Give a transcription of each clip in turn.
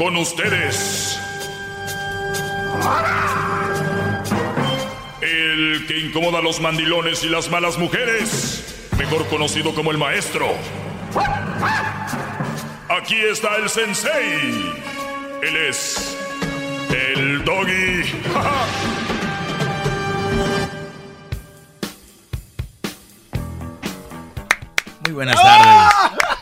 con ustedes. El que incomoda a los mandilones y las malas mujeres, mejor conocido como el maestro. Aquí está el sensei. Él es el doggy. Muy buenas tardes.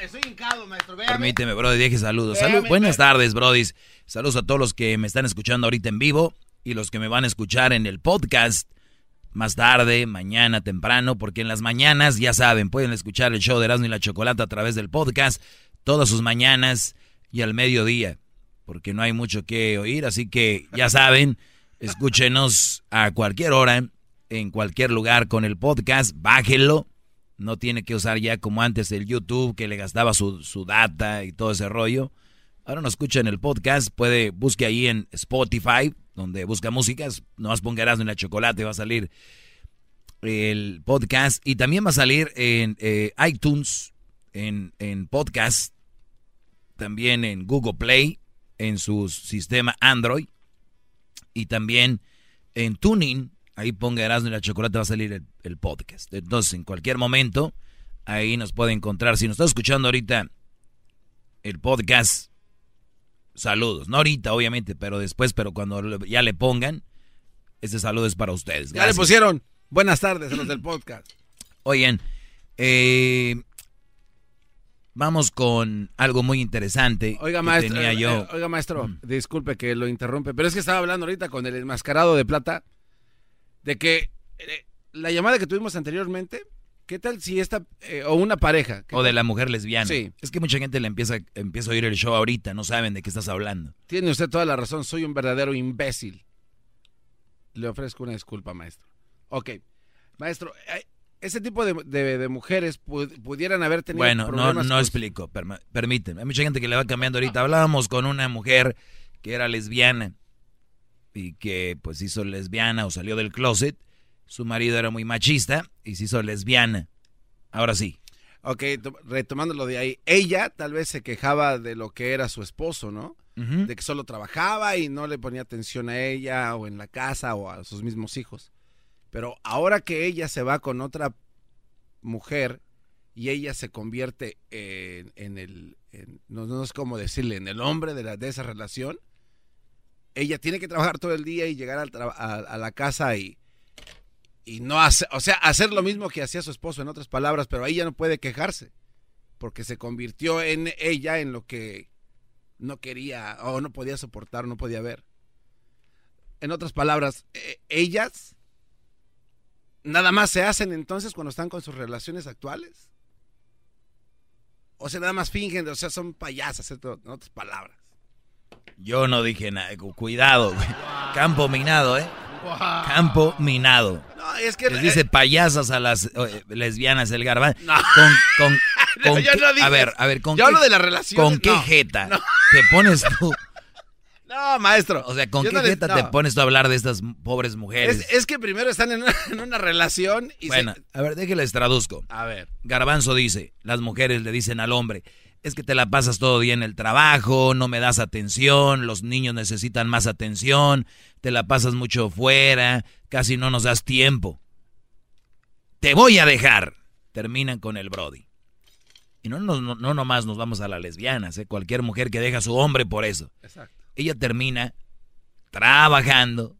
Estoy hincado, maestro. Véame. Permíteme, Brody, deje saludos. Salud, buenas tardes, Brody. Saludos a todos los que me están escuchando ahorita en vivo y los que me van a escuchar en el podcast más tarde, mañana, temprano, porque en las mañanas, ya saben, pueden escuchar el show de Erasmo y la Chocolata a través del podcast todas sus mañanas y al mediodía, porque no hay mucho que oír, así que ya saben, escúchenos a cualquier hora, en cualquier lugar con el podcast, bájenlo. No tiene que usar ya como antes el YouTube que le gastaba su, su data y todo ese rollo. Ahora nos escucha en el podcast, puede, busque ahí en Spotify, donde busca músicas, nomás ponga en la chocolate, va a salir el podcast y también va a salir en eh, iTunes, en, en podcast, también en Google Play, en su sistema Android y también en Tuning, ahí ponga Erasmo y la chocolate va a salir el, el podcast. Entonces, en cualquier momento, ahí nos puede encontrar. Si nos está escuchando ahorita el podcast, saludos. No ahorita, obviamente, pero después, pero cuando ya le pongan, este saludo es para ustedes. Ya le pusieron. Buenas tardes a los del podcast. Oigan, eh, vamos con algo muy interesante. Oiga, que maestro. tenía yo. eh, oiga, maestro, Mm. disculpe que lo interrumpe, pero es que estaba hablando ahorita con el enmascarado de plata de que eh, la llamada que tuvimos anteriormente, ¿qué tal si esta, eh, o una pareja? ¿qué O de la mujer lesbiana. Sí. Es que mucha gente le empieza, empieza a oír el show ahorita, no saben de qué estás hablando. Tiene usted toda la razón, soy un verdadero imbécil. Le ofrezco una disculpa, maestro. Ok, maestro, eh, ese tipo de, de- de mujeres pu- pudieran haber tenido Bueno, no, problemas no con- explico, permíteme. Hay mucha gente que le va cambiando ahorita. Hablábamos con una mujer que era lesbiana y que pues hizo lesbiana o salió del closet. Su marido era muy machista y se hizo lesbiana. Ahora sí. Ok, to- retomándolo de ahí, ella tal vez se quejaba de lo que era su esposo, ¿no? De que solo trabajaba y no le ponía atención a ella o en la casa o a sus mismos hijos. Pero ahora que ella se va con otra mujer y ella se convierte en, en el, en- no, no es como decirle, en el hombre de, la, de esa relación, ella tiene que trabajar todo el día y llegar a, la casa y, y no hacer, o sea, hacer lo mismo que hacía su esposo, en otras palabras, pero ella no puede quejarse, porque se convirtió en ella en lo que no quería o no podía soportar, no podía ver. En otras palabras, eh, ellas nada más se hacen entonces cuando están con sus relaciones actuales. O sea, nada más fingen, o sea, son payasas, en otras palabras. Yo no dije nada. Cu- Cuidado, güey. Campo minado, ¿eh? Campo minado. No, es que Les dice payasas a las eh, lesbianas el garbán. No. Con, con, No, con yo no dije a ver, a ver, con Yo qué, hablo de la relación. ¿con qué jeta te pones tú? No, maestro. O sea, ¿con qué le- jeta te pones tú a hablar de estas pobres mujeres? Es, es que primero están en una, en una relación y bueno, se... a ver, déjenles traduzco. A ver. Garbanzo dice, las mujeres le dicen al hombre, es que te la pasas todo día en el trabajo, no me das atención, los niños necesitan más atención, te la pasas mucho fuera, casi no nos das tiempo. Te voy a dejar. Terminan con el Brody. Y no, no, no, no nomás nos vamos a las lesbianas, ¿eh? cualquier mujer que deja a su hombre por eso. Exacto. Ella termina trabajando,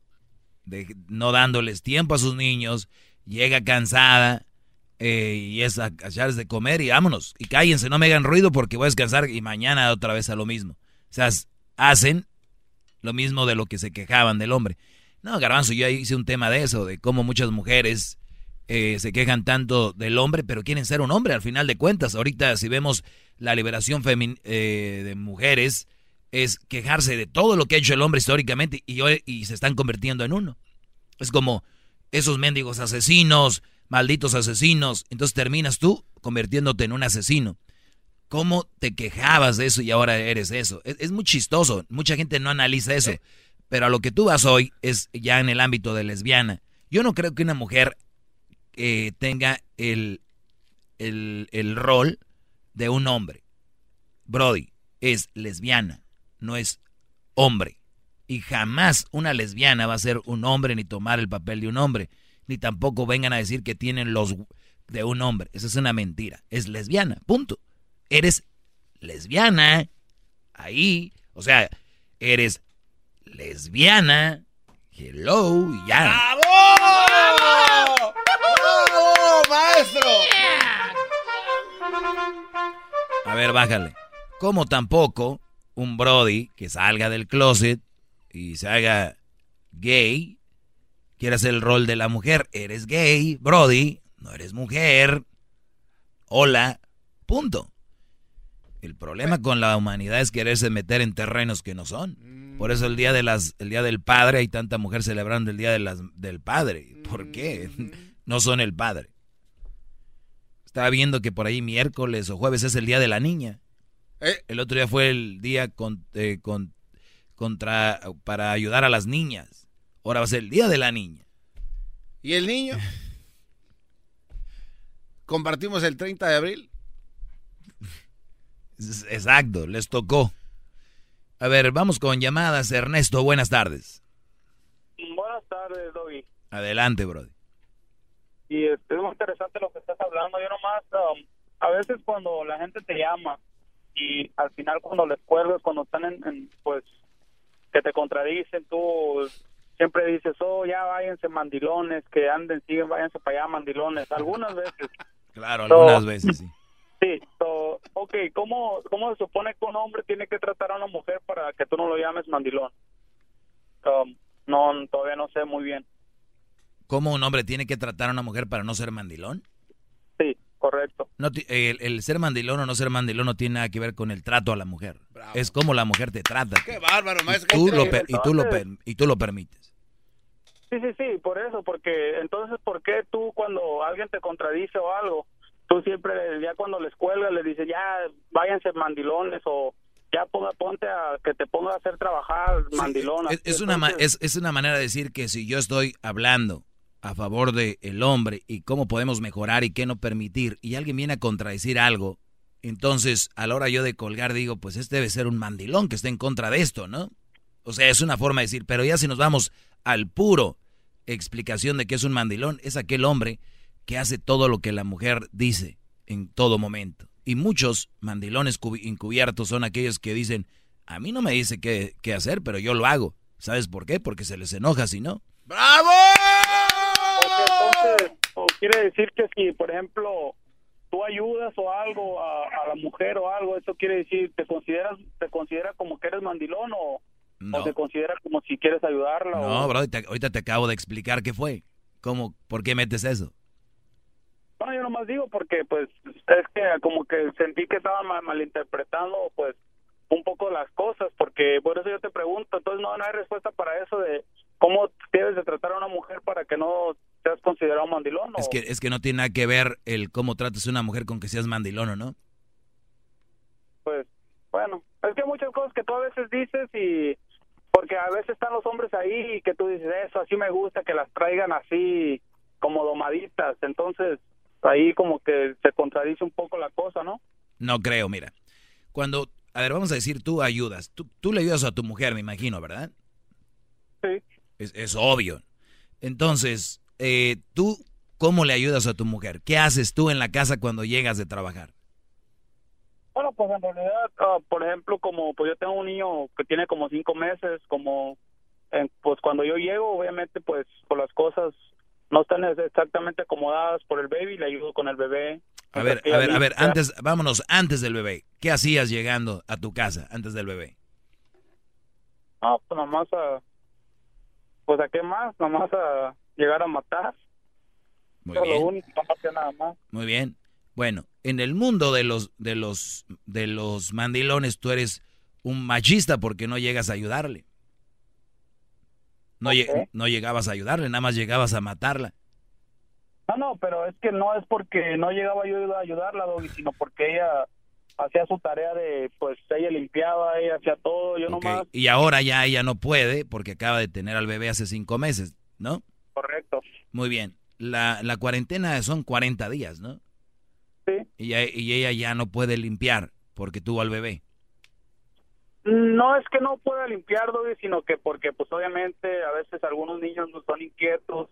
de- no dándoles tiempo a sus niños, llega cansada eh, y es a, de comer y vámonos. Y cállense, no me hagan ruido porque voy a descansar y mañana otra vez a lo mismo. O sea, hacen lo mismo de lo que se quejaban del hombre. No, Garbanzo, yo hice un tema de eso, de cómo muchas mujeres eh, se quejan tanto del hombre, pero quieren ser un hombre al final de cuentas. Ahorita si vemos la liberación eh, de mujeres, es quejarse de todo lo que ha hecho el hombre históricamente y, y se están convirtiendo en uno. Es como esos mendigos asesinos, malditos asesinos. Entonces terminas tú convirtiéndote en un asesino. ¿Cómo te quejabas de eso y ahora eres eso? Es, es muy chistoso. Mucha gente no analiza eso. Pero a lo que tú vas hoy es ya en el ámbito de lesbiana. Yo no creo que una mujer eh, tenga el, el, el rol de un hombre. Brody es lesbiana. no es hombre. Y jamás una lesbiana va a ser un hombre ni tomar el papel de un hombre. Ni tampoco vengan a decir que tienen los de un hombre. Esa es una mentira. Es lesbiana, punto. Eres lesbiana. Ahí. O sea, eres lesbiana. Hello, ya. ¡Bravo! ¡Bravo, maestro! A ver, bájale. Como tampoco un Brody que salga del closet y se haga gay, quiere hacer el rol de la mujer. Eres gay, Brody, no eres mujer. Hola, punto. El problema con la humanidad es quererse meter en terrenos que no son. Por eso el día de las, el día del padre hay tanta mujer celebrando el día de las, del padre. ¿Por qué? No son el padre. Estaba viendo que por ahí miércoles o jueves es el día de la niña. Eh. El otro día fue el día con, eh, con, contra, para ayudar a las niñas. Ahora va a ser el día de la niña. ¿Y el niño? ¿Compartimos el 30 de abril? Exacto, les tocó. A ver, vamos con llamadas. Ernesto, buenas tardes. Buenas tardes, Doggy. Adelante, Brody. Y es muy interesante lo que estás hablando. Yo nomás, um, a veces cuando la gente te llama y al final cuando les cuelgas, cuando están en, pues, que te contradicen, tú siempre dices, oh, ya váyanse mandilones, que anden, siguen, váyanse para allá mandilones. Algunas veces. Claro, algunas veces, sí. Sí, ok, ¿cómo, ¿cómo se supone que un hombre tiene que tratar a una mujer para que tú no lo llames mandilón? Um, no, todavía no sé muy bien. ¿Cómo un hombre tiene que tratar a una mujer para no ser mandilón? Sí, correcto. No, el, ser mandilón o no ser mandilón no tiene nada que ver con el trato a la mujer. Es como la mujer te trata. Qué bárbaro, maestro. Y tú, lo, y, tú lo, y tú lo permites. Sí, sí, sí, por eso, porque entonces, ¿por qué tú cuando alguien te contradice o algo, tú siempre, ya cuando les cuelgas, le dices, ya váyanse mandilones o ya ponga, ponte a que te ponga a hacer trabajar mandilona. es, una, es, es, una manera de decir que si yo estoy hablando a favor del el hombre y cómo podemos mejorar y qué no permitir, y alguien viene a contradecir algo, entonces a la hora yo de colgar digo, pues este debe ser un mandilón que está en contra de esto, ¿no? O sea, es una forma de decir, pero ya si nos vamos al puro explicación de que es un mandilón, es aquel hombre que hace todo lo que la mujer dice en todo momento. Y muchos mandilones encubiertos son aquellos que dicen, a mí no me dice qué, qué hacer, pero yo lo hago. ¿Sabes por qué? Porque se les enoja si no. ¡Bravo! entonces, quiere decir que si, por ejemplo, tú ayudas o algo a, la mujer o algo, eso quiere decir, ¿te consideras te considera como que eres mandilón o, te considera como si quieres ayudarla? No, bro, ahorita te acabo de explicar qué fue. ¿Cómo? ¿Por qué metes eso? No, yo nomás digo porque, pues, es que como que sentí que estaba malinterpretando, pues, un poco las cosas, porque por eso yo te pregunto, entonces no, no hay respuesta para eso de cómo debes de tratar a una mujer para que no seas considerado mandilón. Es que, es que no tiene nada que ver el cómo tratas a una mujer con que seas mandilón o no. Pues, bueno, es que hay muchas cosas que tú a veces dices y porque a veces están los hombres ahí y que tú dices, eso así me gusta, que las traigan así como domaditas, entonces ahí como que se contradice un poco la cosa, ¿no? No creo, mira. Cuando, a ver, vamos a decir, tú ayudas. Tú, tú le ayudas a tu mujer, me imagino, ¿verdad? Sí. Es, es obvio. Entonces, eh, ¿tú cómo le ayudas a tu mujer? ¿Qué haces tú en la casa cuando llegas de trabajar? Bueno, pues en realidad, ah, por ejemplo, como pues yo tengo un niño que tiene como cinco meses, como pues cuando yo llego, obviamente, pues por las cosas no están exactamente acomodadas por el baby, le ayudo con el bebé. A ver, a ver, a ver, antes, vámonos, antes del bebé. ¿Qué hacías llegando a tu casa antes del bebé? Ah, pues nomás a, pues a qué más, nomás a llegar a matar. Muy bien. nada más. Muy bien. Bueno, en el mundo de los, de los, de los mandilones tú eres un machista porque no llegas a ayudarle. No, no llegabas a ayudarle, nada más llegabas a matarla. No, no, pero es que no es porque no llegaba yo a ayudarla, sino porque ella hacía su tarea de, pues ella limpiaba, ella hacía todo, yo nomás. Y ahora ya ella no puede porque acaba de tener al bebé hace cinco meses, ¿no? Correcto. Muy bien. La, la cuarentena son 40 días, ¿no? Sí. Y, y ella ya no puede limpiar porque tuvo al bebé. No, es que no pueda limpiar, Doggy, sino que porque, pues, obviamente, a veces algunos niños no son inquietos,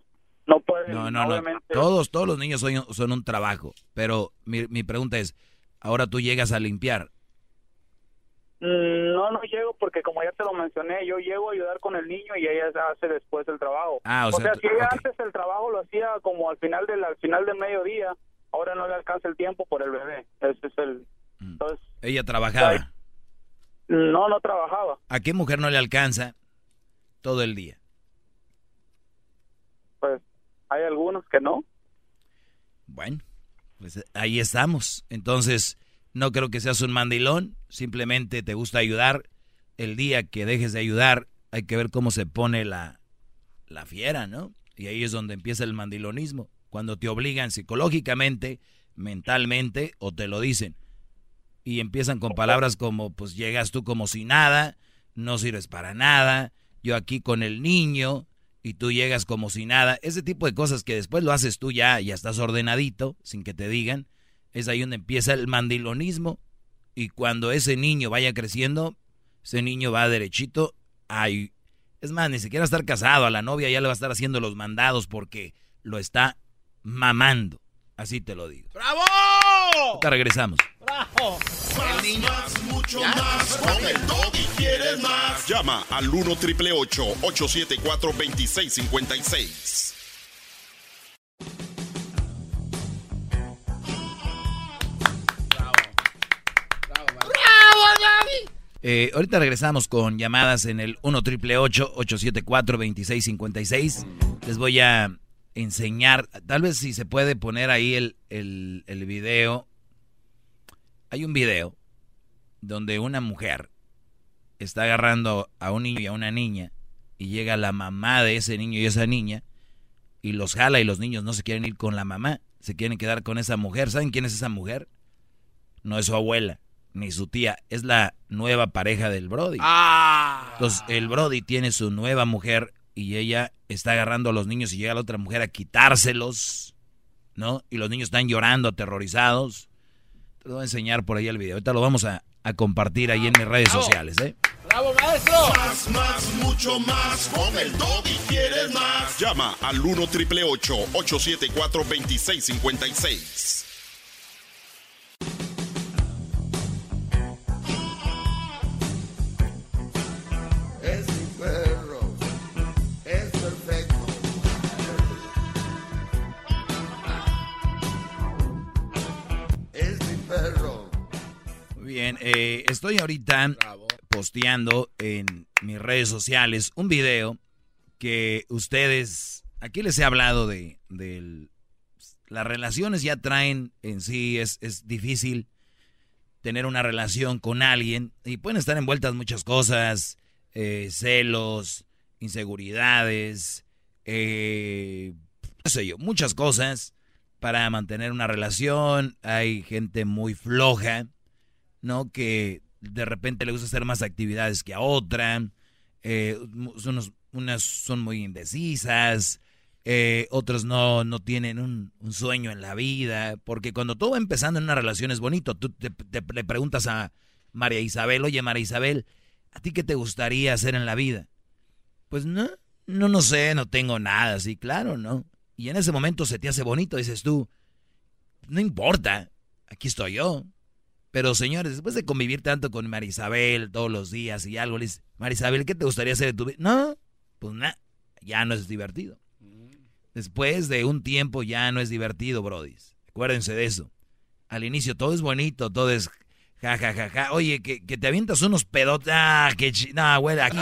no pueden, No, no, no. Todos, todos los niños son, son un trabajo. Pero mi, mi pregunta es, ahora tú llegas a limpiar. Mm, No, no llego porque como ya te lo mencioné, yo llego a ayudar con el niño y ella hace después el trabajo. Ah, o o sea, si ella antes el trabajo lo hacía como al final del al final del mediodía, ahora no le alcanza el tiempo por el bebé. Ese es el Mm. entonces Ella trabajaba. no no trabajaba. ¿A qué mujer no le alcanza todo el día? Pues hay algunos que no. Bueno, pues ahí estamos. Entonces, no creo que seas un mandilón, simplemente te gusta ayudar. El día que dejes de ayudar, hay que ver cómo se pone la, la fiera, ¿no? Y ahí es donde empieza el mandilonismo. Cuando te obligan psicológicamente, mentalmente, o te lo dicen. Y empiezan con palabras como, pues llegas tú como si nada, no sirves para nada, yo aquí con el niño, y tú llegas como si nada. Ese tipo de cosas que después lo haces tú ya, ya estás ordenadito, sin que te digan. Es ahí donde empieza el mandilonismo. Y cuando ese niño vaya creciendo, ese niño va derechito. Ay, es más, ni siquiera estar casado. A la novia ya le va a estar haciendo los mandados porque lo está mamando. Así te lo digo. ¡Bravo! Ahorita regresamos. Más, mucho más. Con el Doggy quieres más. Llama al 1 triple 874 2656. Eh, ahorita regresamos con llamadas en el 1 triple 874 2656. Les voy a enseñar, tal vez si se puede poner ahí el, el, el video. Hay un video donde una mujer está agarrando a un niño y a una niña y llega la mamá de ese niño y esa niña y los jala y los niños no se quieren ir con la mamá, se quieren quedar con esa mujer. ¿Saben quién es esa mujer? No es su abuela ni su tía, es la nueva pareja del Brody. Ah. Entonces, el Brody tiene su nueva mujer y ella está agarrando a los niños y llega la otra mujer a quitárselos, ¿no? Y los niños están llorando, aterrorizados. Te lo voy a enseñar por ahí el video. Ahorita lo vamos a, a compartir ahí en mis redes sociales, ¿eh? ¡Bravo, maestro! Más, más, mucho más. Con el Doggy quieres más. Llama al 1 triple 874 2656. Bien, eh, estoy ahorita Bravo. posteando en mis redes sociales un video que ustedes, aquí les he hablado de, las relaciones ya traen en sí, es, es difícil tener una relación con alguien y pueden estar envueltas muchas cosas, eh, celos, inseguridades, eh, qué sé yo, muchas cosas para mantener una relación. Hay gente muy floja, ¿no? Que de repente le gusta hacer más actividades que a otra. eh, unos- unas son muy indecisas. eh, otros no, no tienen un, un sueño en la vida. Porque cuando todo va empezando en una relación es bonito. Tú te, le preguntas a María Isabel, oye María Isabel, ¿a ti qué te gustaría hacer en la vida? Pues no, no, no sé, no tengo nada, sí, claro, ¿no? Y en ese momento se te hace bonito, dices tú, no importa, aquí estoy yo. Pero señores, después de convivir tanto con María Isabel todos los días y algo, le dices, María Isabel, ¿qué te gustaría hacer de tu vida? No, pues nada, ya no es divertido. Después de un tiempo ya no es divertido, brodis. Acuérdense de eso. Al inicio todo es bonito, todo es ja, ja, ja, ja. Oye, que, que te avientas unos pedotes. Ah, que chi... No, güey, aquí.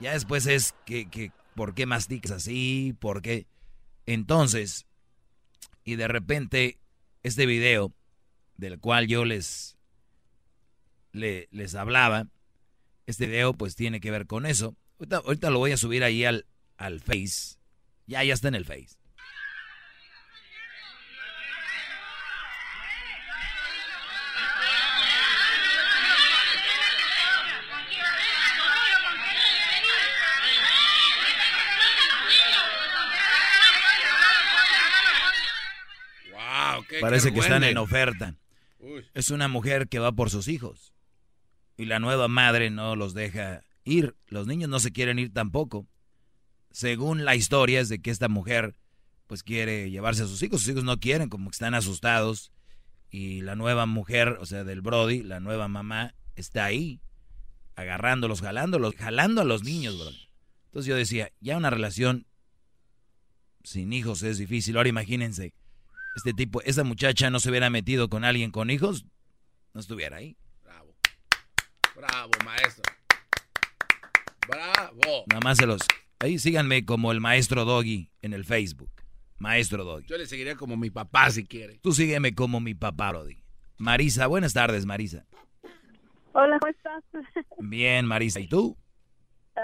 Ya después es que, que, ¿por qué masticas así? ¿Por qué? Entonces, y de repente, este video del cual yo les, le- les hablaba, este video pues tiene que ver con eso. Ahorita, ahorita lo voy a subir ahí al, al Face. Ya, ya está en el Face. Parece que están en oferta. Es una mujer que va por sus hijos. y la nueva madre no los deja ir. Los niños no se quieren ir tampoco. Según la historia es de que esta mujer pues quiere llevarse a sus hijos, sus hijos no quieren, como que están asustados y la nueva mujer, o sea, del Brody, la nueva mamá está ahí agarrándolos, jalándolos, jalando a los niños, bro. Entonces yo decía, ya una relación sin hijos es difícil. Ahora imagínense, este tipo, esa muchacha no se hubiera metido con alguien con hijos, no estuviera ahí. Bravo. Bravo, maestro. Bravo. Nada más se los... Ahí síganme como el maestro Doggy en el Facebook. Maestro Doggy. Yo le seguiría como mi papá si quiere. Tú sígueme como mi papá, Brody. Marisa, buenas tardes, Marisa. Hola, ¿cómo estás? Bien, Marisa. ¿Y tú?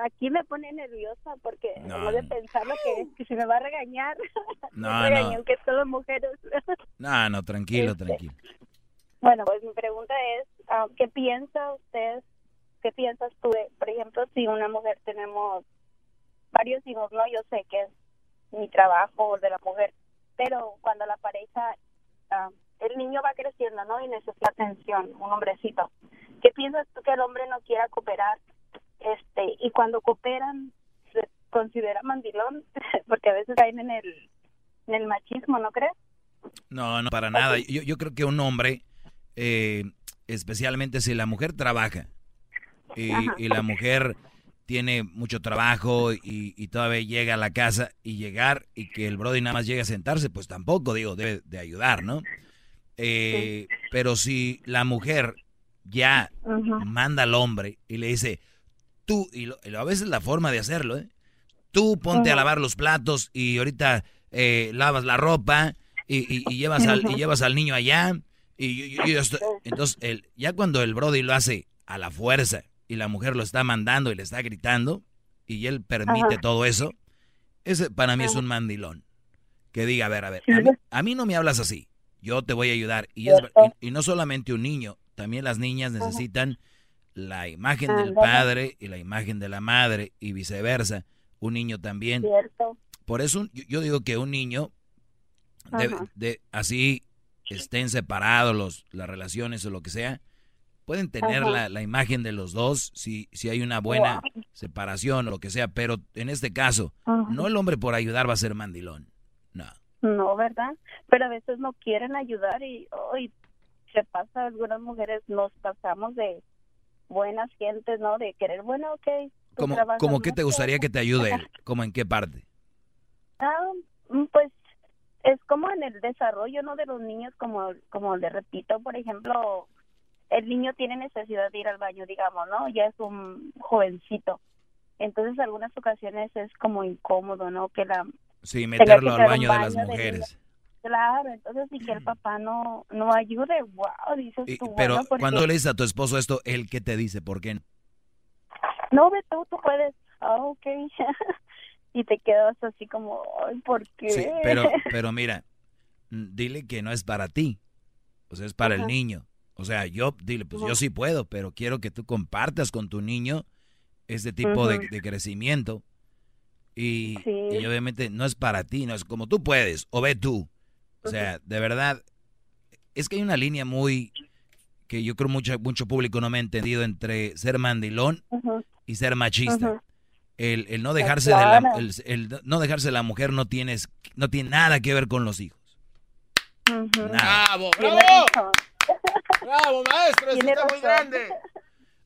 Aquí me pone nerviosa porque No. no de pensar lo que, que se me va a regañar. No, no. que todas mujeres. No, no, tranquilo, Este. tranquilo. bueno, pues mi pregunta es, ah, ¿qué piensa usted, qué piensas tú, de, por ejemplo, si una mujer tenemos varios hijos, no? Yo sé que es mi trabajo de la mujer, pero cuando la pareja, ah, el niño va creciendo, ¿no? Y necesita atención, un hombrecito. ¿Qué piensas tú que el hombre no quiera cooperar? Este, y cuando cooperan, se considera mandilón, porque a veces caen en el, en el machismo, ¿no crees? No, no, para nada. Yo, yo creo que un hombre, eh, especialmente si la mujer trabaja y, y la mujer tiene mucho trabajo y, y todavía llega a la casa y llegar y que el brody nada más llegue a sentarse, pues tampoco, digo, debe de ayudar, ¿no? Eh, Pero si la mujer ya manda al hombre y le dice, tú, y, lo- y a veces la forma de hacerlo, ¿eh? Tú ponte a lavar los platos y ahorita eh, lavas la ropa y, y- y llevas al, y llevas al niño allá. Y yo- estoy- entonces, el, ya cuando el Brody lo hace a la fuerza y la mujer lo está mandando y le está gritando y él permite Ajá. todo eso, ese para mí es un mandilón. Que diga, a ver, a ver, a mí, a mí no me hablas así, yo te voy a ayudar. Y, es, y no solamente un niño, también las niñas necesitan la imagen del padre y la imagen de la madre y viceversa. Un niño también. Cierto. Por eso yo, digo que un niño, de, así estén separados los, las relaciones o lo que sea, pueden tener la, la imagen de los dos si, si hay una buena Wow. separación o lo que sea, pero en este caso, Ajá. no el hombre por ayudar va a ser mandilón. No. No, ¿verdad? Pero a veces no quieren ayudar y hoy se pasa, algunas mujeres nos pasamos de buenas gentes, ¿no? De querer, bueno, ok. ¿Cómo, cómo qué te gustaría que te ayude él? ¿Cómo en qué parte? Ah, mm, pues es como en el desarrollo, ¿no? De los niños, como, como le repito, por ejemplo, el niño tiene necesidad de ir al baño, digamos, ¿no? Ya es un jovencito. Entonces, algunas ocasiones es como incómodo, ¿no? Que la Sí, meterlo al baño de las mujeres. Claro, entonces si que el papá no no ayude, wow, dices Y- tú, pero bueno, porque cuando le dices a tu esposo esto, ¿él qué te dice? ¿Por qué no? no ve tú, tú puedes, ah, ok, y te quedas así como, ay, ¿por qué? Sí, pero, pero mira, mm, dile que no es para ti, o sea, es para el niño. O sea, yo, dile, pues yo sí puedo, pero quiero que tú compartas con tu niño este tipo de, de crecimiento. Y, Sí. y obviamente no es para ti, no es como tú puedes, o ve tú. O sea, de verdad, es que hay una línea muy que yo creo mucho, mucho público no me ha entendido entre ser mandilón y ser machista. El, el no dejarse de la, el, el no dejarse de la mujer no tienes, no tiene nada que ver con los hijos. Ujú. Nada. ¡Bravo, bravo! ¡Bravo, maestro! ¡Eso está muy grande!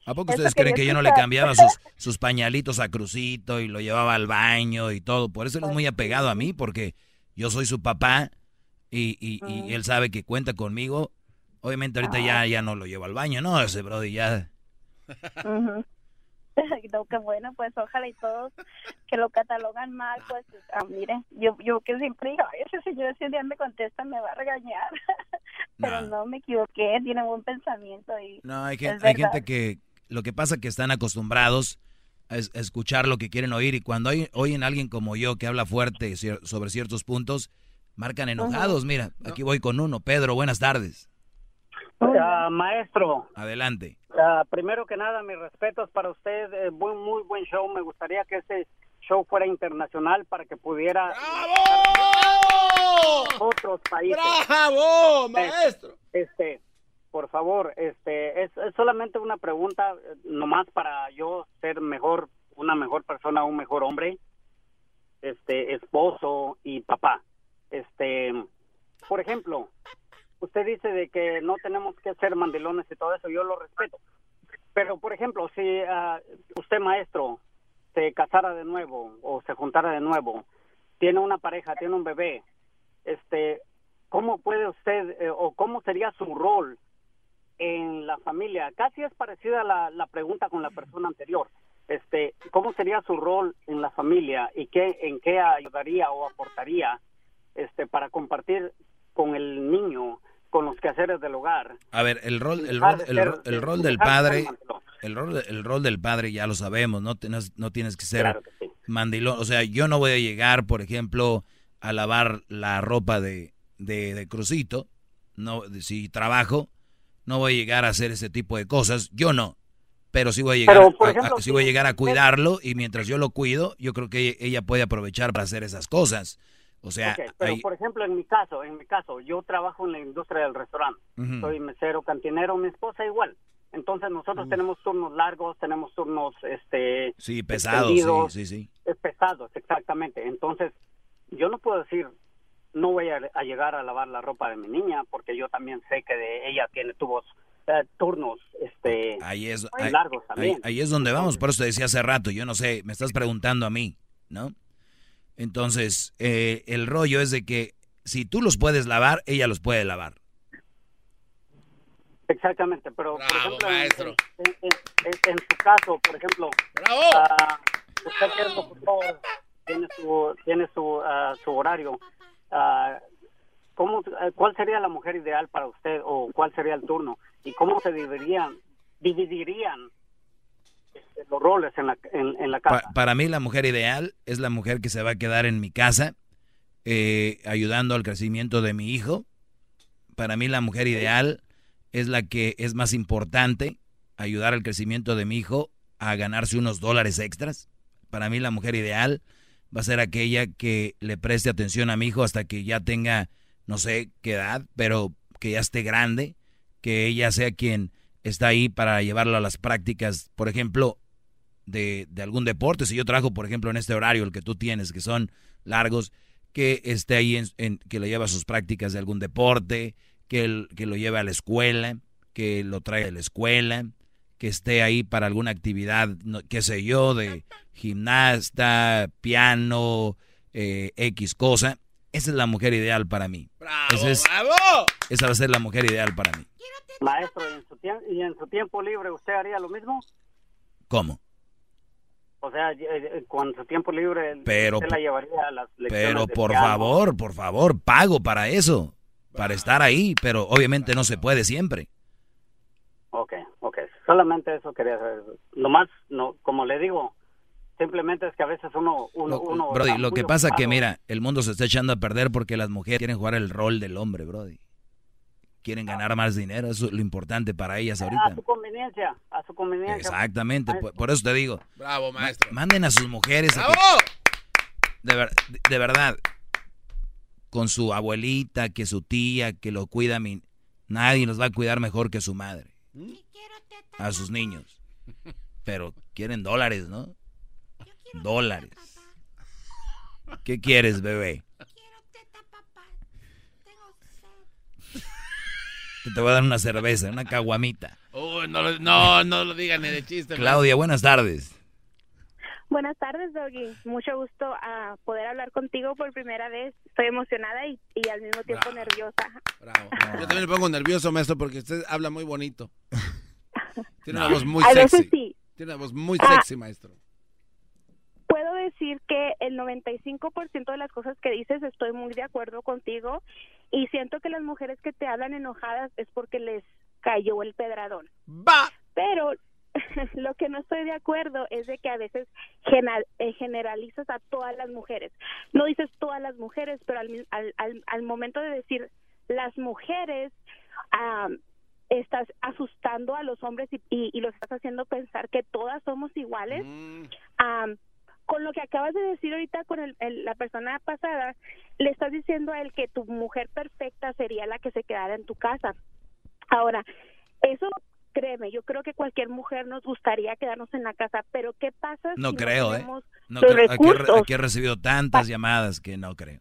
¿A poco ustedes creen que yo no le cambiaba sus, sus pañalitos a Crucito y lo llevaba al baño y todo? Por eso él es muy apegado a mí, porque yo soy su papá y, y, y Mm. él sabe que cuenta conmigo. Obviamente ahorita ya, ya no lo llevo al baño, no, ese brody ya... Ujú. No, qué bueno, pues ojalá y todos que lo catalogan mal, pues, ah, mire, yo yo que siempre digo, "Ay, ese señor si un día me contesta me va a regañar, pero No. no me equivoqué, tiene buen pensamiento y No, hay, hay gente que lo que pasa es que están acostumbrados a, es- a escuchar lo que quieren oír y cuando hay- oyen a alguien como yo que habla fuerte sobre ciertos puntos, marcan enojados. Mira, aquí voy con uno. Pedro, buenas tardes. Ah, maestro, Adelante. ah, primero que nada, mis respetos para usted. eh, muy, muy buen show. Me gustaría que este show fuera internacional para que pudiera ¡Bravo! otros países. ¡Bravo, maestro! Este, por favor, este, es, es solamente una pregunta, eh, nomás para yo ser mejor, una mejor persona, un mejor hombre, este, esposo y papá. Este, por ejemplo, usted dice de que no tenemos que ser mandilones y todo eso, yo lo respeto. Pero, por ejemplo, si ah, usted, maestro, se casara de nuevo o se juntara de nuevo, tiene una pareja, tiene un bebé, este, ¿cómo puede usted eh, o cómo sería su rol en la familia? Casi es parecida la, la pregunta con la persona anterior. Este, ¿cómo sería su rol en la familia y qué en qué ayudaría o aportaría este para compartir con el niño con los quehaceres del hogar? A ver, el rol el rol, el, ro- el rol del padre el rol, el rol del padre ya lo sabemos, no, tienes- no tienes que ser Claro que sí. mandilón. O sea, yo no voy a llegar, por ejemplo, a lavar la ropa de, de, de Crucito. No, si trabajo, no voy a llegar a hacer ese tipo de cosas. Yo no. Pero sí voy a llegar, Pero, a- sí voy a llegar a cuidarlo y mientras yo lo cuido, yo creo que ella puede aprovechar para hacer esas cosas. O sea, Ok, pero ahí- por ejemplo, en mi caso, en mi caso, yo trabajo en la industria del restaurante. Soy mesero, cantinero, mi esposa igual. Entonces nosotros tenemos turnos largos, tenemos turnos este sí, pesado, sí, sí, sí. es pesados, exactamente. Entonces, yo no puedo decir no voy a, a llegar a lavar la ropa de mi niña porque yo también sé que de ella tiene tubos eh, turnos este Ahí es, ahí, largos ahí- también. ahí es donde vamos, por eso te decía hace rato, yo no sé, me estás preguntando a mí, ¿no? Entonces, eh, el rollo es de que si tú los puedes lavar, ella los puede lavar. Exactamente, pero por Bravo, ejemplo, en- maestro. En, en- en- en su caso, por ejemplo, ¡Bravo! ah, usted que es locutor, tiene su, tiene su, ah, su horario, ah, ¿cómo, ah, ¿cuál sería la mujer ideal para usted o cuál sería el turno? ¿Y cómo se dividirían, dividirían los roles en la, casa? Pa- para mí la mujer ideal es la mujer que se va a quedar en mi casa eh, ayudando al crecimiento de mi hijo. Para mí la mujer ideal es la que es más importante ayudar al crecimiento de mi hijo a ganarse unos dólares extras. Para mí la mujer ideal va a ser aquella que le preste atención a mi hijo hasta que ya tenga, no sé qué edad, pero que ya esté grande, que ella sea quien está ahí para llevarlo a las prácticas, por ejemplo, de, de algún deporte. Si yo trabajo, por ejemplo, en este horario, el que tú tienes, que son largos, que esté ahí, en, en- que lo lleve a sus prácticas de algún deporte, que, que lo lleve a la escuela, que lo traiga de la escuela, que esté ahí para alguna actividad, no- qué sé yo, de gimnasta, piano, eh, X cosa. Esa es la mujer ideal para mí. ¡Bravo, Ese es- bravo! Esa va a ser la mujer ideal para mí. Maestro, ¿y en, su ¿y en su tiempo libre usted haría lo mismo? ¿Cómo? O sea, eh, eh, con su tiempo libre Pero- usted la llevaría a las lecciones Pero de por piano? favor, por favor, pago para eso, para estar ahí, pero obviamente no se puede siempre. Ok, ok. Solamente eso quería saber. Lo más, no, como le digo, simplemente es que a veces uno... uno, Lo, uno Brody, lo que pasa que mira, el mundo se está echando a perder porque las mujeres quieren jugar el rol del hombre, Brody. Quieren ganar más dinero, eso es lo importante para ellas A ahorita. su conveniencia, a su conveniencia. Exactamente, por, por eso te digo, ¡Bravo, ma- maestro! manden a sus mujeres a que- ¡Bravo! de, ver- de- de verdad, con su abuelita, que su tía, que lo cuida, mi, nadie los va a cuidar mejor que su madre. A sus niños. Pero quieren dólares, ¿no? Dólares. ¿Qué quieres, bebé? Que te voy a dar una cerveza, una caguamita. Uy, no, lo- no, no lo digan ni de chiste. Claudia, buenas tardes. Buenas tardes, Doggy. Mucho gusto a poder hablar contigo por primera vez. Estoy emocionada y, y al mismo tiempo Bravo. nerviosa. Bravo. Yo también me pongo nervioso, maestro, porque usted habla muy bonito. Tiene una voz muy a sexy. veces sí. Tiene una voz muy Ah. sexy, maestro. Puedo decir que el 95% de las cosas que dices estoy muy de acuerdo contigo y siento que las mujeres que te hablan enojadas es porque les cayó el pedradón. ¡Va! Pero lo que no estoy de acuerdo es de que a veces eh, generalizas a todas las mujeres. No dices todas las mujeres, pero al, al, al, al momento de decir las mujeres, am, estás asustando a los hombres y, y, y los estás haciendo pensar que todas somos iguales. Mm, con lo que acabas de decir ahorita con el- el- la persona pasada, le estás diciendo a él que tu mujer perfecta sería la que se quedara en tu casa. Ahora, eso créeme, yo creo que cualquier mujer nos gustaría quedarnos en la casa, pero ¿qué pasa no si creo, no ¿eh? tenemos No los creo. Recursos? aquí he recibido tantas llamadas que no creo.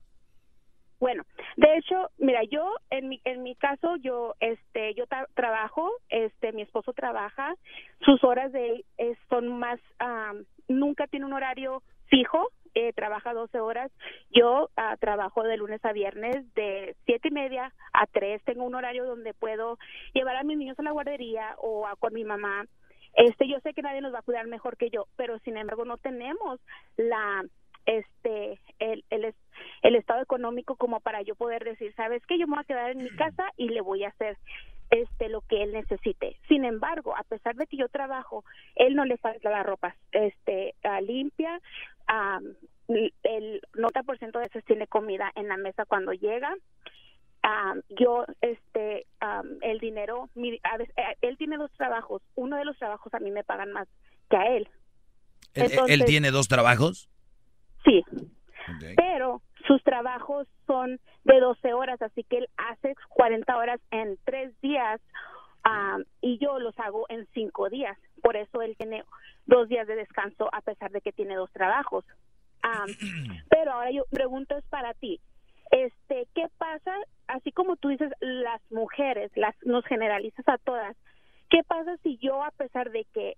Bueno, de hecho, mira, yo en mi en mi caso yo este yo tra- trabajo, este mi esposo trabaja, sus horas de eh, son más am, nunca tiene un horario fijo, eh, trabaja 12 horas. Yo ah, trabajo de lunes a viernes de siete y media a 3. Tengo un horario donde puedo llevar a mis niños a la guardería o a con mi mamá. Este, yo sé que nadie nos va a cuidar mejor que yo, pero sin embargo no tenemos la este el, el, el estado económico como para yo poder decir, ¿sabes qué? Yo me voy a quedar en mi casa y le voy a hacer este lo que él necesite. Sin embargo, a pesar de que yo trabajo, él no le falta la ropa este limpia, ah, el 90% de veces tiene comida en la mesa cuando llega. Ah, yo este el dinero mi- a veces, eh, él tiene dos trabajos uno de los trabajos a mí me pagan más que a él ¿Él, tiene dos trabajos? sí pero sus trabajos son de 12 horas, así que él hace 40 horas en tres días ah, y yo los hago en cinco días. Por eso él tiene dos días de descanso a pesar de que tiene dos trabajos. Pero ahora yo pregunto es para ti. Este, ¿qué pasa? Así como tú dices, las mujeres, las nos generalizas a todas. ¿Qué pasa si yo a pesar de que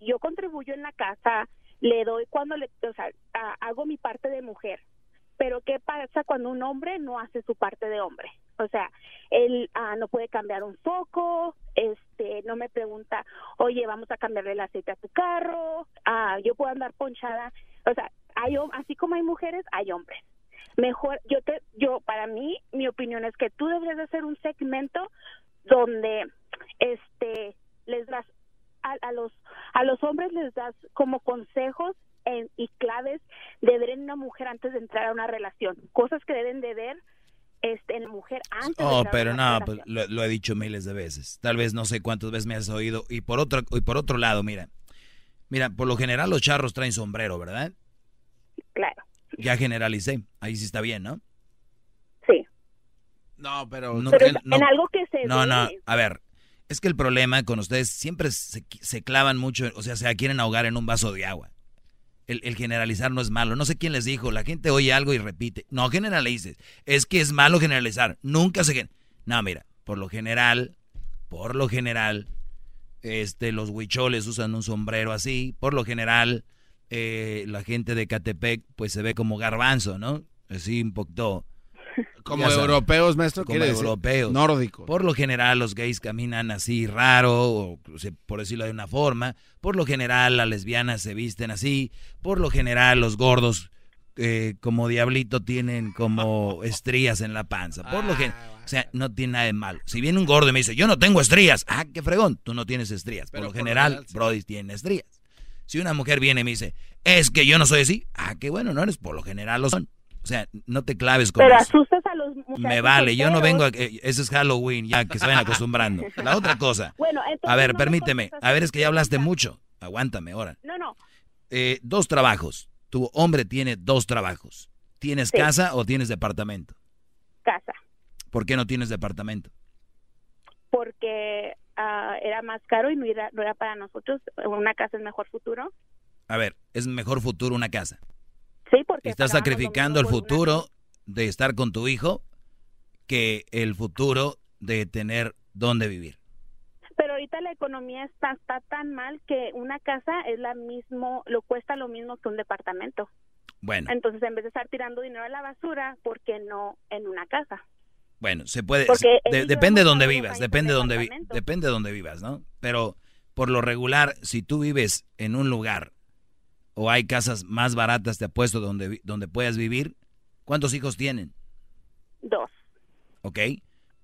yo contribuyo en la casa, le doy cuando le, o sea, hago mi parte de mujer, pero qué pasa cuando un hombre no hace su parte de hombre? O sea, él ah, no puede cambiar un foco, este, no me pregunta, oye, vamos a cambiarle el aceite a tu carro, ah, yo puedo andar ponchada, o sea, hay así como hay mujeres, hay hombres. Mejor, yo te, yo para mí, mi opinión es que tú deberías de hacer un segmento donde, este, les das a los a los hombres les das como consejos en- y claves de ver en una mujer antes de entrar a una relación, cosas que deben de ver este, en la mujer antes de Oh, entrar a pero una no, pues, lo, lo he dicho miles de veces. Tal vez no sé cuántas veces me has oído. Y por otro, y por otro lado, mira, mira, por lo general los charros traen sombrero, ¿verdad? Claro, Ya generalicé. Ahí sí está bien, ¿no? sí. No, pero... No, Pero es no- en algo que se No, ve. no, a ver, es que el problema con ustedes siempre se, se clavan mucho, o sea, se quieren ahogar en un vaso de agua. El, generalizar no es malo. No sé quién les dijo, la gente oye algo y repite. No generalices. Es que es malo generalizar. Nunca se... No, mira, por lo general, por lo general, este, los huicholes usan un sombrero así. Por lo general, eh, la gente de Catepec, pues se ve como garbanzo, ¿no? Así un poquito... Como europeos, maestro, como europeos. nórdicos. Por lo general los gays caminan así raro, o, por decirlo de una forma. Por lo general las lesbianas se visten así. Por lo general los gordos eh, como diablito tienen como estrías en la panza. Por lo que, o sea, no tiene nada de malo. Si viene un gordo y me dice, yo no tengo estrías. Ah, qué fregón, tú no tienes estrías. Por Pero lo por lo general, general, sí. Brody tiene estrías. Si una mujer viene y me dice, es que yo no soy así. Ah, qué bueno, no eres. Por lo general lo son. O sea, no te claves con Pero eso. asustas a los muchachos Me vale, yo no vengo a que... Ese es Halloween, ya que se vayan acostumbrando. La otra cosa. Bueno, entonces A ver, no permíteme. A ver, es que ya hablaste mucho. Aguántame ahora. No, no, Eh, dos trabajos. Tu hombre tiene dos trabajos. ¿Tienes Sí. casa o tienes departamento? casa, ¿Por qué no tienes departamento? porque ah, era más caro y no era, no era para nosotros. Una casa es mejor futuro. A ver, es mejor futuro una casa. Sí, porque Estás sacrificando el futuro de estar con tu hijo que el futuro de tener dónde vivir. Pero ahorita la economía está, está tan mal que una casa es la mismo, lo cuesta lo mismo que un departamento. Bueno, Entonces, en vez de estar tirando dinero a la basura, ¿por qué no en una casa? Bueno, se puede. Porque se- de- depende de donde vivas, depende de donde vi- depende de donde vivas, ¿no? Pero por lo regular, si tú vives en un lugar o hay casas más baratas, te apuesto donde donde puedas vivir, ¿cuántos hijos tienen? Dos. ¿Ok?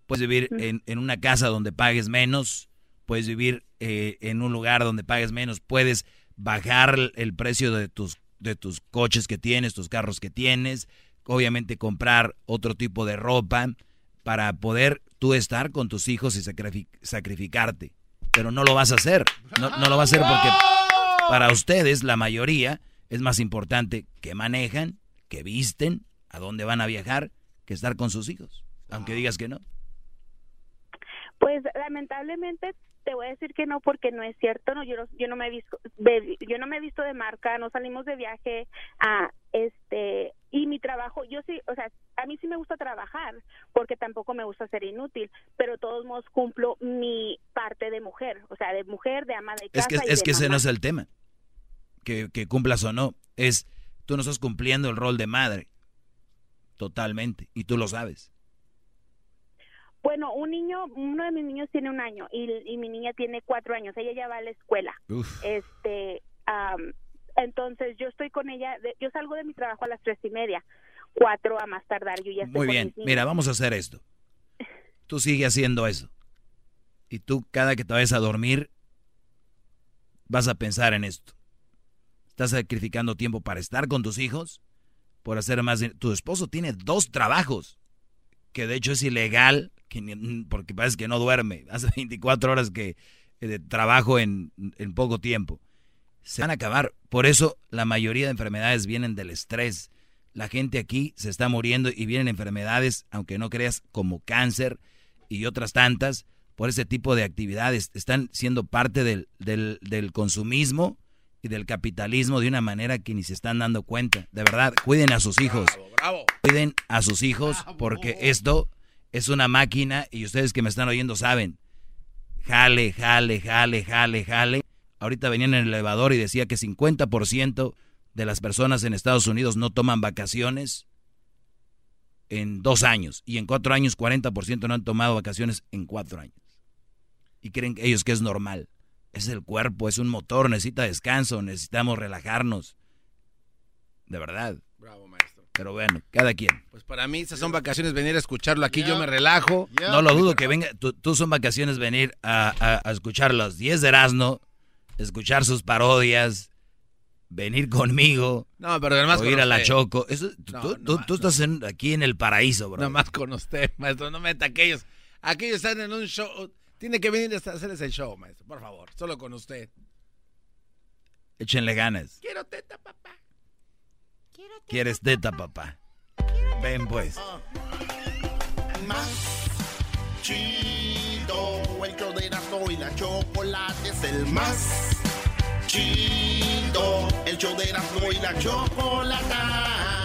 Puedes vivir en, en una casa donde pagues menos, puedes vivir eh, en un lugar donde pagues menos, puedes bajar el- precio de tus de tus coches que tienes, tus carros que tienes, obviamente comprar otro tipo de ropa para poder tú estar con tus hijos y sacrifi- sacrificarte. Pero no lo vas a hacer. No, no lo vas a hacer porque para ustedes, la mayoría, es más importante que manejan, que visten, a dónde van a viajar, que estar con sus hijos. Aunque digas que no. Pues lamentablemente te voy a decir que no porque no es cierto, no yo no, yo no me he visto yo no me he visto de marca, no salimos de viaje a este y mi trabajo, yo sí, o sea, a mí sí me gusta trabajar porque tampoco me gusta ser inútil, pero de todos modos cumplo mi parte de mujer, o sea, de mujer, de ama de casa. Es que es que ese no es el tema. Que, que cumplas o no, es tú no estás cumpliendo el rol de madre totalmente y tú lo sabes. Bueno, un niño, uno de mis niños tiene un año y, mi niña tiene cuatro años. Ella ya va a la escuela. Este, entonces yo estoy con ella. yo salgo de mi trabajo a las tres y media, cuatro a más tardar. Yo ya estoy Muy bien. Mira, vamos a hacer esto. Tú sigue haciendo eso. Y tú cada que te vayas a dormir vas a pensar en esto. Estás sacrificando tiempo para estar con tus hijos, por hacer más. Tu esposo tiene dos trabajos, que de hecho es ilegal porque parece que no duerme, hace 24 horas que eh, trabajo en, en poco tiempo. Se van a acabar. Por eso la mayoría de enfermedades vienen del estrés. La gente aquí se está muriendo y vienen enfermedades, aunque no creas, como cáncer y otras tantas, por ese tipo de actividades. Están siendo parte del, del, del consumismo y del capitalismo de una manera que ni se están dando cuenta. De verdad, cuiden a sus hijos. Cuiden a sus hijos porque esto es una máquina y ustedes que me están oyendo saben. Jale, jale, jale, jale, jale. Ahorita venían en el elevador y decía que 50% de las personas en Estados Unidos no toman vacaciones en dos años. Y en cuatro años 40% no han tomado vacaciones en cuatro años. Y creen ellos que es normal. Es el cuerpo, es un motor, necesita descanso, necesitamos relajarnos. De verdad. Bravo, pero bueno, cada quien. Pues para mí esas son vacaciones venir a escucharlo aquí, yo me relajo. No lo dudo que venga, tú, son vacaciones venir a, escuchar los 10 de Erasmo, escuchar sus parodias, venir conmigo. No, pero además o ir a la Choco. Eso, tú, estás aquí en el paraíso, bro. Nada más con usted, maestro, no meta aquellos. Aquellos están en un show. Tiene que venir a hacer ese show, maestro, por favor, solo con usted. Échenle ganas. Quiero teta, papá. ¿Quieres teta, papá? Ven pues. Más chido, el show de Erasmo y la chocolate es el más chido. El show de Erasmo y la chocolate